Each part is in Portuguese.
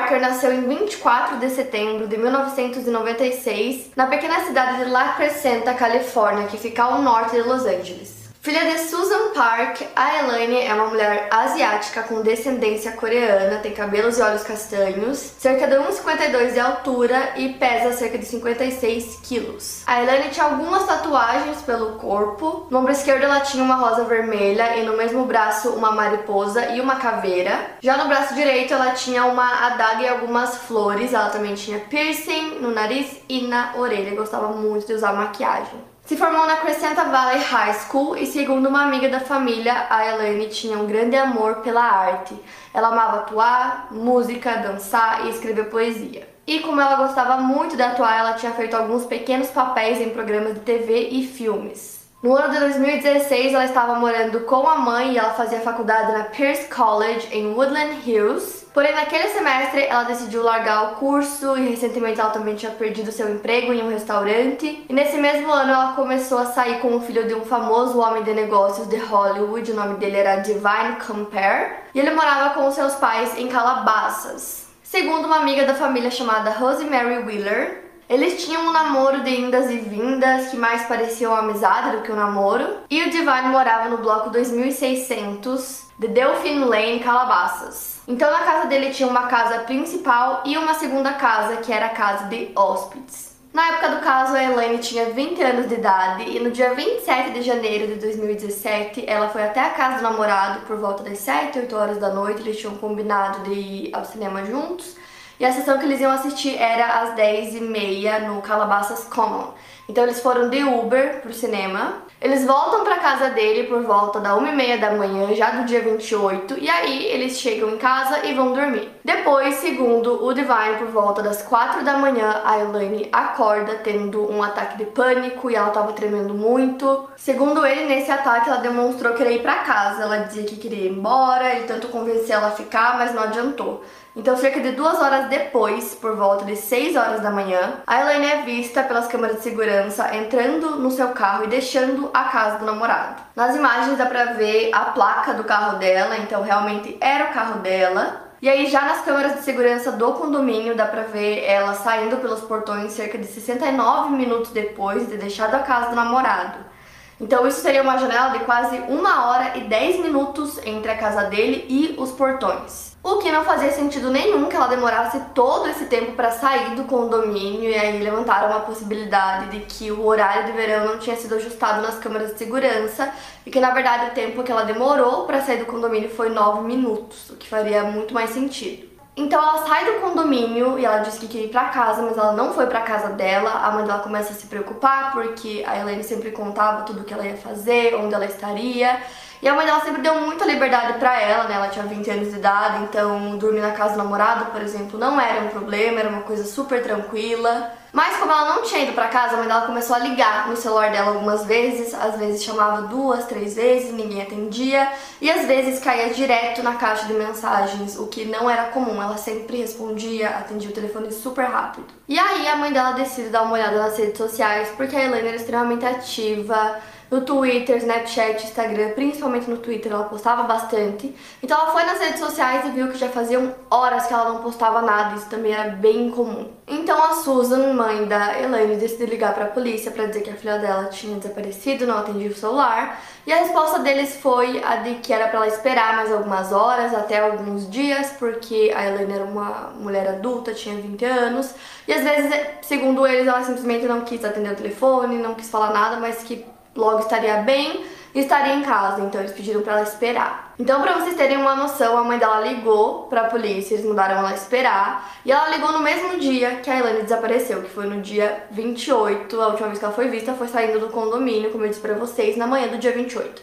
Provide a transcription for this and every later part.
Parker nasceu em 24 de setembro de 1996 na pequena cidade de La Crescenta, Califórnia, que fica ao norte de Los Angeles. Filha de Susan Park, a Elaine é uma mulher asiática com descendência coreana, tem cabelos e olhos castanhos, cerca de 1,52 de altura e pesa cerca de 56 quilos. A Elaine tinha algumas tatuagens pelo corpo. No ombro esquerdo ela tinha uma rosa vermelha e no mesmo braço uma mariposa e uma caveira. Já no braço direito ela tinha uma adaga e algumas flores. Ela também tinha piercing no nariz e na orelha. Gostava muito de usar maquiagem. Se formou na Crescenta Valley High School e, segundo uma amiga da família, a Elaine tinha um grande amor pela arte. Ela amava atuar, música, dançar e escrever poesia. E como ela gostava muito de atuar, ela tinha feito alguns pequenos papéis em programas de TV e filmes. No ano de 2016, ela estava morando com a mãe e ela fazia faculdade na Pierce College em Woodland Hills. Porém, naquele semestre, ela decidiu largar o curso e recentemente ela também tinha perdido seu emprego em um restaurante. E nesse mesmo ano, ela começou a sair com o filho de um famoso homem de negócios de Hollywood, o nome dele era Divine Compare, e ele morava com seus pais em Calabasas. Segundo uma amiga da família chamada Rosemary Wheeler, eles tinham um namoro de indas e vindas que mais parecia uma amizade do que um namoro. E o Divine morava no bloco 2600 de Delphine Lane, Calabasas. Então na casa dele tinha uma casa principal e uma segunda casa, que era a casa de hóspedes. Na época do caso, a Elaine tinha 20 anos de idade e no dia 27 de janeiro de 2017, ela foi até a casa do namorado por volta das 7, 8 horas da noite. Eles tinham combinado de ir ao cinema juntos e a sessão que eles iam assistir era às 10h30 no Calabasas Common. Então eles foram de Uber pro cinema. Eles voltam para casa dele por volta da 1h30 da manhã, já do dia 28, e aí eles chegam em casa e vão dormir. Depois, segundo o Divine, por volta das 4 da manhã, a Elaine acorda tendo um ataque de pânico e ela tava tremendo muito. Segundo ele, nesse ataque ela demonstrou querer ir para casa. Ela dizia que queria ir embora, ele tentou convencer ela a ficar, mas não adiantou. Então, cerca de duas horas depois, por volta de 6 horas da manhã, a Elaine é vista pelas câmeras de segurança entrando no seu carro e deixando a casa do namorado. Nas imagens dá pra ver a placa do carro dela, então realmente era o carro dela. E aí, já nas câmeras de segurança do condomínio, dá pra ver ela saindo pelos portões cerca de 69 minutos depois de deixado a casa do namorado. Então, isso seria uma janela de quase uma hora e 10 minutos entre a casa dele e os portões. O que não fazia sentido nenhum que ela demorasse todo esse tempo para sair do condomínio e aí levantaram a possibilidade de que o horário de verão não tinha sido ajustado nas câmeras de segurança e que na verdade o tempo que ela demorou para sair do condomínio foi 9 minutos, o que faria muito mais sentido. Então ela sai do condomínio e ela disse que queria ir pra casa, mas ela não foi pra casa dela. A mãe dela começa a se preocupar porque a Helene sempre contava tudo o que ela ia fazer, onde ela estaria. E a mãe dela sempre deu muita liberdade pra ela, né? Ela tinha 20 anos de idade, então dormir na casa do namorado, por exemplo, não era um problema, era uma coisa super tranquila. Mas como ela não tinha ido pra casa, a mãe dela começou a ligar no celular dela algumas vezes, às vezes chamava duas, três vezes, ninguém atendia, e às vezes caía direto na caixa de mensagens, o que não era comum, ela sempre respondia, atendia o telefone super rápido. E aí a mãe dela decide dar uma olhada nas redes sociais, porque a Helena era extremamente ativa, no Twitter, Snapchat, Instagram, principalmente no Twitter, ela postava bastante. Então ela foi nas redes sociais e viu que já faziam horas que ela não postava nada, isso também era bem comum. Então a Susan, mãe da Elaine, decidiu ligar para a polícia para dizer que a filha dela tinha desaparecido, não atendia o celular. E a resposta deles foi a de que era para ela esperar mais algumas horas, até alguns dias, porque a Elaine era uma mulher adulta, tinha 20 anos. E às vezes, segundo eles, ela simplesmente não quis atender o telefone, não quis falar nada, mas que logo estaria bem e estaria em casa, então eles pediram para ela esperar. Então, para vocês terem uma noção, a mãe dela ligou para a polícia, eles mandaram ela esperar, e ela ligou no mesmo dia que a Elaine desapareceu, que foi no dia 28, a última vez que ela foi vista foi saindo do condomínio, como eu disse para vocês, na manhã do dia 28.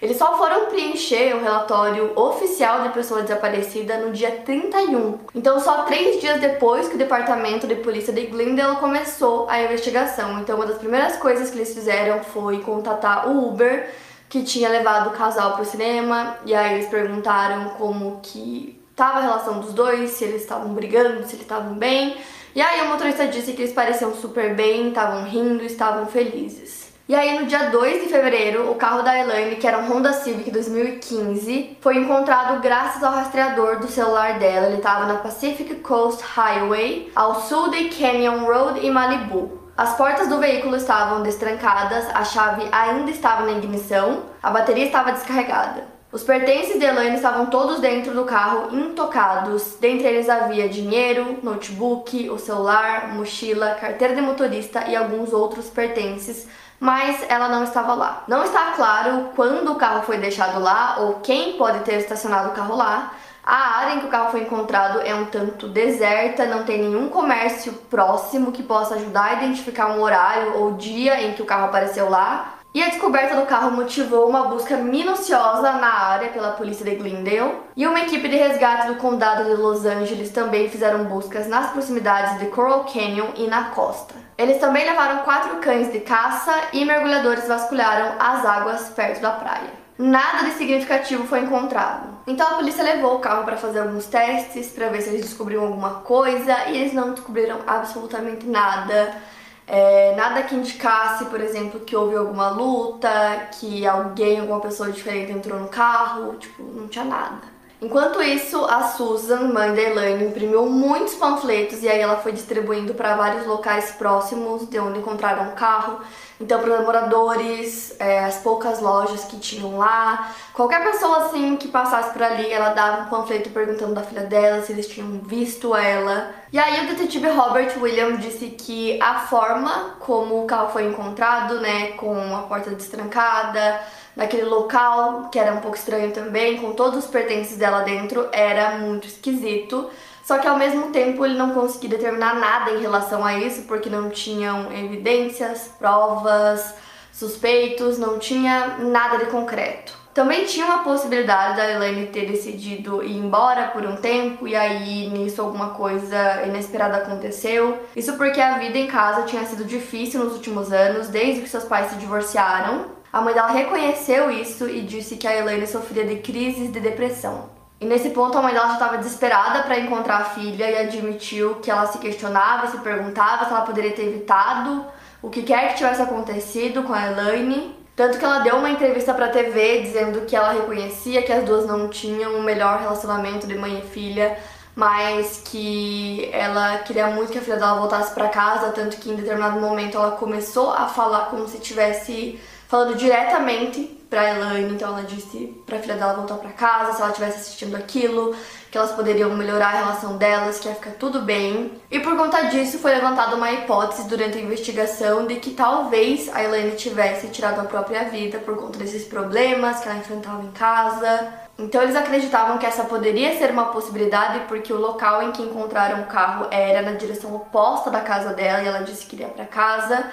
Eles só foram preencher o relatório oficial de pessoa desaparecida no dia 31. Então, só três dias depois que o departamento de polícia de Glendale começou a investigação. Então, uma das primeiras coisas que eles fizeram foi contatar o Uber que tinha levado o casal para o cinema. E aí eles perguntaram como que estava a relação dos dois, se eles estavam brigando, se eles estavam bem. E aí o motorista disse que eles pareciam super bem, estavam rindo, estavam felizes. E aí, no dia 2 de fevereiro, o carro da Elaine, que era um Honda Civic 2015, foi encontrado graças ao rastreador do celular dela. Ele estava na Pacific Coast Highway, ao sul de Canyon Road em Malibu. As portas do veículo estavam destrancadas, a chave ainda estava na ignição, a bateria estava descarregada. Os pertences de Elaine estavam todos dentro do carro, intocados. Dentre eles havia dinheiro, notebook, o celular, mochila, carteira de motorista e alguns outros pertences mas ela não estava lá. Não está claro quando o carro foi deixado lá ou quem pode ter estacionado o carro lá. A área em que o carro foi encontrado é um tanto deserta, não tem nenhum comércio próximo que possa ajudar a identificar um horário ou dia em que o carro apareceu lá. E a descoberta do carro motivou uma busca minuciosa na área pela polícia de Glendale, e uma equipe de resgate do condado de Los Angeles também fizeram buscas nas proximidades de Coral Canyon e na costa. Eles também levaram quatro cães de caça e mergulhadores vasculharam as águas perto da praia. Nada de significativo foi encontrado. Então a polícia levou o carro para fazer alguns testes para ver se eles descobriam alguma coisa e eles não descobriram absolutamente nada. É, nada que indicasse, por exemplo, que houve alguma luta, que alguém, alguma pessoa diferente entrou no carro, tipo, não tinha nada. Enquanto isso, a Susan, mãe da Elaine, imprimiu muitos panfletos e aí ela foi distribuindo para vários locais próximos de onde encontraram o carro. Então, para os moradores, é, as poucas lojas que tinham lá, qualquer pessoa assim que passasse por ali, ela dava um panfleto perguntando da filha dela, se eles tinham visto ela. E aí o detetive Robert William disse que a forma como o carro foi encontrado, né, com a porta destrancada, naquele local, que era um pouco estranho também, com todos os pertences dela dentro, era muito esquisito. Só que ao mesmo tempo ele não conseguia determinar nada em relação a isso, porque não tinham evidências, provas, suspeitos, não tinha nada de concreto. Também tinha uma possibilidade da Elaine ter decidido ir embora por um tempo e aí nisso alguma coisa inesperada aconteceu. Isso porque a vida em casa tinha sido difícil nos últimos anos, desde que seus pais se divorciaram. A mãe dela reconheceu isso e disse que a Elaine sofria de crises de depressão. E nesse ponto a mãe dela já estava desesperada para encontrar a filha e admitiu que ela se questionava, se perguntava se ela poderia ter evitado o que quer que tivesse acontecido com a Elaine. Tanto que ela deu uma entrevista para a TV dizendo que ela reconhecia que as duas não tinham um melhor relacionamento de mãe e filha, mas que ela queria muito que a filha dela voltasse para casa, tanto que em determinado momento ela começou a falar como se tivesse falando diretamente pra Elaine, então ela disse pra filha dela voltar pra casa, se ela estivesse assistindo aquilo, que elas poderiam melhorar a relação delas, que ia ficar tudo bem. E por conta disso foi levantada uma hipótese durante a investigação de que talvez a Elaine tivesse tirado a própria vida por conta desses problemas que ela enfrentava em casa. Então eles acreditavam que essa poderia ser uma possibilidade porque o local em que encontraram o carro era na direção oposta da casa dela e ela disse que iria para casa.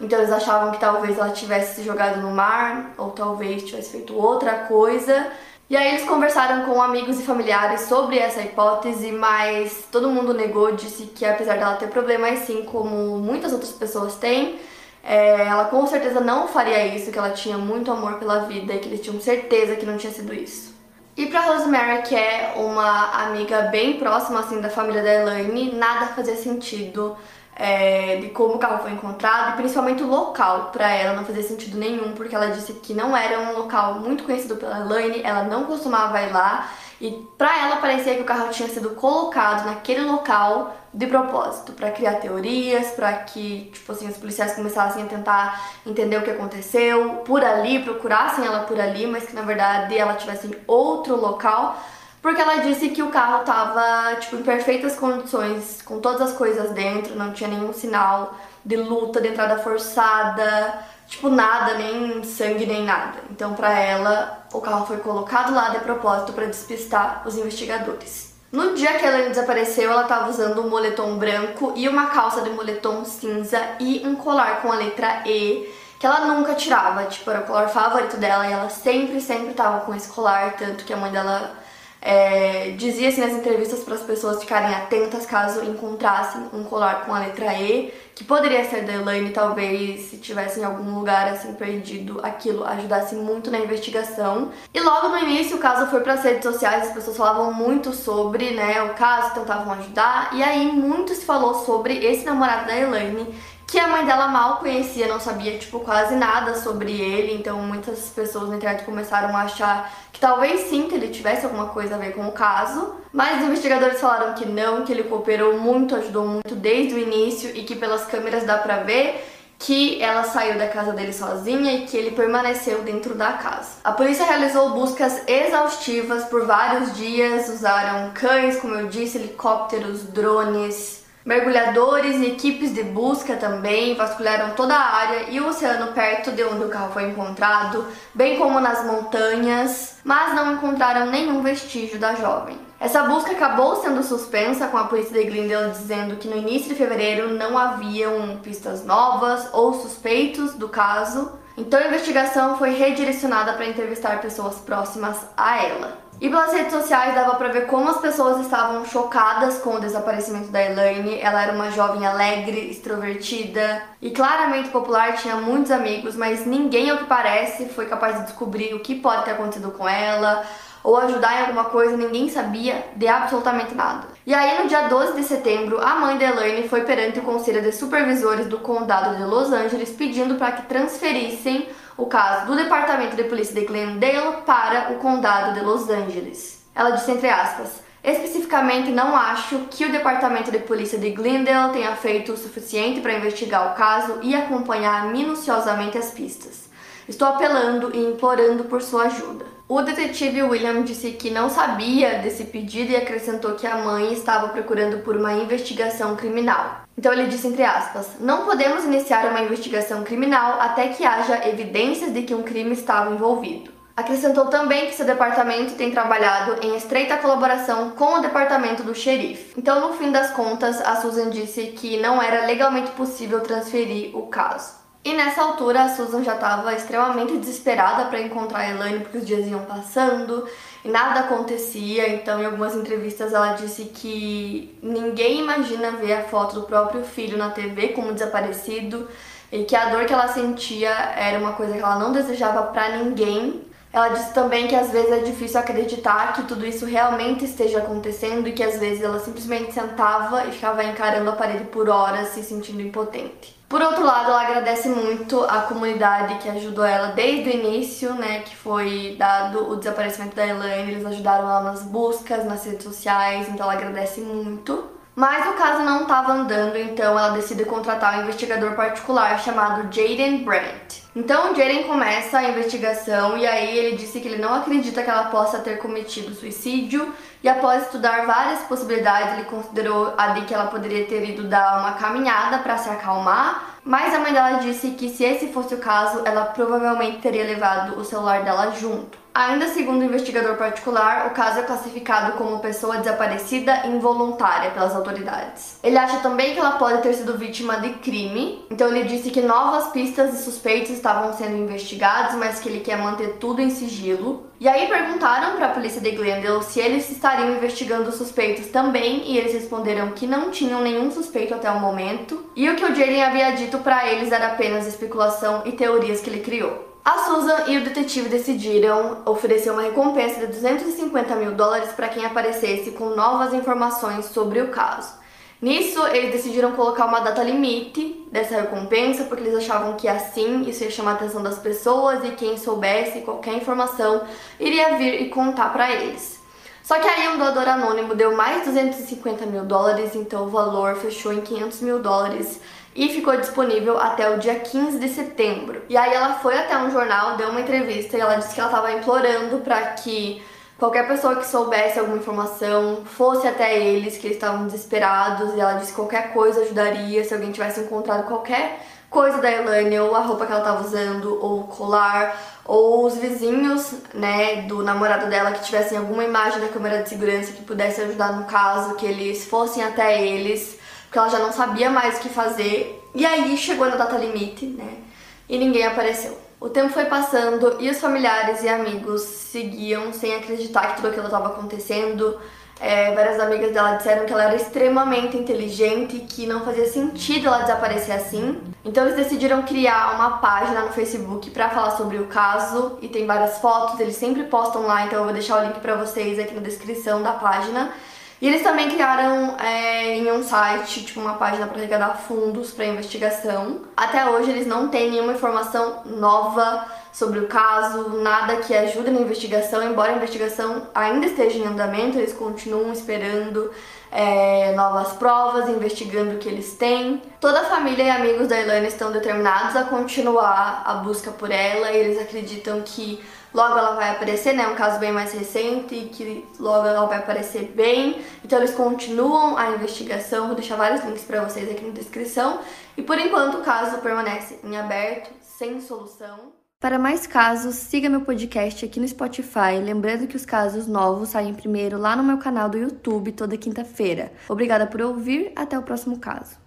Então eles achavam que talvez ela tivesse se jogado no mar ou talvez tivesse feito outra coisa. E aí eles conversaram com amigos e familiares sobre essa hipótese, mas todo mundo negou, disse que apesar dela ter problemas, assim como muitas outras pessoas têm, é, ela com certeza não faria isso, que ela tinha muito amor pela vida e que eles tinham certeza que não tinha sido isso. E pra Rosemary, que é uma amiga bem próxima assim da família da Elaine, nada fazia sentido é, de como o carro foi encontrado e principalmente o local para ela não fazia sentido nenhum, porque ela disse que não era um local muito conhecido pela Elaine, ela não costumava ir lá e para ela parecia que o carro tinha sido colocado naquele local de propósito, para criar teorias, para que, tipo assim, os policiais começassem a tentar entender o que aconteceu por ali, procurassem ela por ali, mas que na verdade ela tivesse em outro local porque ela disse que o carro tava, tipo, em perfeitas condições, com todas as coisas dentro, não tinha nenhum sinal de luta, de entrada forçada, tipo, nada, nem sangue, nem nada. Então, para ela, o carro foi colocado lá de propósito para despistar os investigadores. No dia que ela desapareceu, ela estava usando um moletom branco e uma calça de moletom cinza e um colar com a letra E que ela nunca tirava, tipo, era o colar favorito dela e ela sempre, sempre tava com esse colar, tanto que a mãe dela é, dizia assim nas entrevistas para as pessoas ficarem atentas caso encontrassem um colar com a letra E, que poderia ser da Elaine, talvez se tivesse em algum lugar assim perdido, aquilo ajudasse muito na investigação. E logo no início o caso foi para as redes sociais, as pessoas falavam muito sobre, né, o caso, tentavam ajudar, e aí muito se falou sobre esse namorado da Elaine, que a mãe dela mal conhecia, não sabia, tipo, quase nada sobre ele, então muitas pessoas na internet começaram a achar que talvez sim, que ele tivesse alguma coisa a ver com o caso, mas os investigadores falaram que não, que ele cooperou muito, ajudou muito desde o início e que pelas câmeras dá pra ver que ela saiu da casa dele sozinha e que ele permaneceu dentro da casa. A polícia realizou buscas exaustivas por vários dias, usaram cães, como eu disse, helicópteros, drones, Mergulhadores e equipes de busca também vasculharam toda a área e o oceano perto de onde o carro foi encontrado, bem como nas montanhas, mas não encontraram nenhum vestígio da jovem. Essa busca acabou sendo suspensa com a polícia de Glendale dizendo que no início de fevereiro não haviam pistas novas ou suspeitos do caso, então a investigação foi redirecionada para entrevistar pessoas próximas a ela. E pelas redes sociais dava pra ver como as pessoas estavam chocadas com o desaparecimento da Elaine. Ela era uma jovem alegre, extrovertida e claramente popular, tinha muitos amigos, mas ninguém, ao que parece, foi capaz de descobrir o que pode ter acontecido com ela ou ajudar em alguma coisa, ninguém sabia de absolutamente nada. E aí, no dia 12 de setembro, a mãe da Elaine foi perante o Conselho de Supervisores do Condado de Los Angeles pedindo para que transferissem o caso do Departamento de Polícia de Glendale para o Condado de Los Angeles. Ela disse entre aspas: Especificamente, não acho que o Departamento de Polícia de Glendale tenha feito o suficiente para investigar o caso e acompanhar minuciosamente as pistas. Estou apelando e implorando por sua ajuda. O detetive William disse que não sabia desse pedido e acrescentou que a mãe estava procurando por uma investigação criminal. Então ele disse entre aspas: "Não podemos iniciar uma investigação criminal até que haja evidências de que um crime estava envolvido." Acrescentou também que seu departamento tem trabalhado em estreita colaboração com o departamento do xerife. Então, no fim das contas, a Susan disse que não era legalmente possível transferir o caso. E nessa altura a Susan já estava extremamente desesperada para encontrar a Elaine porque os dias iam passando e nada acontecia. Então, em algumas entrevistas, ela disse que ninguém imagina ver a foto do próprio filho na TV como desaparecido e que a dor que ela sentia era uma coisa que ela não desejava para ninguém. Ela disse também que às vezes é difícil acreditar que tudo isso realmente esteja acontecendo e que às vezes ela simplesmente sentava e ficava encarando a parede por horas, se sentindo impotente. Por outro lado, ela agradece muito a comunidade que ajudou ela desde o início, né, que foi dado o desaparecimento da Elaine, eles ajudaram ela nas buscas, nas redes sociais, então ela agradece muito. Mas o caso não estava andando, então ela decide contratar um investigador particular chamado Jaden Brandt. Então Jaden começa a investigação e aí ele disse que ele não acredita que ela possa ter cometido suicídio e após estudar várias possibilidades, ele considerou a de que ela poderia ter ido dar uma caminhada para se acalmar, mas a mãe dela disse que se esse fosse o caso, ela provavelmente teria levado o celular dela junto. Ainda segundo o investigador particular, o caso é classificado como pessoa desaparecida involuntária pelas autoridades. Ele acha também que ela pode ter sido vítima de crime, então ele disse que novas pistas e suspeitos estavam sendo investigados, mas que ele quer manter tudo em sigilo. E aí perguntaram para a polícia de Glendale se eles estariam investigando suspeitos também, e eles responderam que não tinham nenhum suspeito até o momento, e o que o Jaden havia dito para eles era apenas especulação e teorias que ele criou. A Susan e o detetive decidiram oferecer uma recompensa de 250 mil dólares para quem aparecesse com novas informações sobre o caso. Nisso, eles decidiram colocar uma data limite dessa recompensa, porque eles achavam que assim isso ia chamar a atenção das pessoas e quem soubesse qualquer informação iria vir e contar para eles. Só que aí um doador anônimo deu mais 250 mil dólares, então o valor fechou em 500 mil dólares e ficou disponível até o dia 15 de setembro. E aí ela foi até um jornal, deu uma entrevista e ela disse que ela estava implorando para que qualquer pessoa que soubesse alguma informação fosse até eles, que eles estavam desesperados e ela disse que qualquer coisa ajudaria se alguém tivesse encontrado qualquer coisa da Elaine, ou a roupa que ela estava usando, ou o colar, ou os vizinhos, né, do namorado dela que tivessem alguma imagem da câmera de segurança que pudesse ajudar no caso, que eles fossem até eles porque ela já não sabia mais o que fazer. E aí chegou na data limite, né? e ninguém apareceu. O tempo foi passando e os familiares e amigos seguiam sem acreditar que tudo aquilo estava acontecendo. É, várias amigas dela disseram que ela era extremamente inteligente e que não fazia sentido ela desaparecer assim. Então eles decidiram criar uma página no Facebook para falar sobre o caso e tem várias fotos, eles sempre postam lá, então eu vou deixar o link para vocês aqui na descrição da página. E eles também criaram é, em um site, tipo uma página para arrecadar fundos para investigação. Até hoje eles não têm nenhuma informação nova sobre o caso, nada que ajude na investigação, embora a investigação ainda esteja em andamento, eles continuam esperando é, novas provas, investigando o que eles têm. Toda a família e amigos da Ilana estão determinados a continuar a busca por ela e eles acreditam que logo ela vai aparecer, né? É um caso bem mais recente e que logo ela vai aparecer bem. Então eles continuam a investigação, vou deixar vários links para vocês aqui na descrição. E por enquanto o caso permanece em aberto, sem solução. Para mais casos, siga meu podcast aqui no Spotify. Lembrando que os casos novos saem primeiro lá no meu canal do YouTube toda quinta-feira. Obrigada por ouvir, até o próximo caso.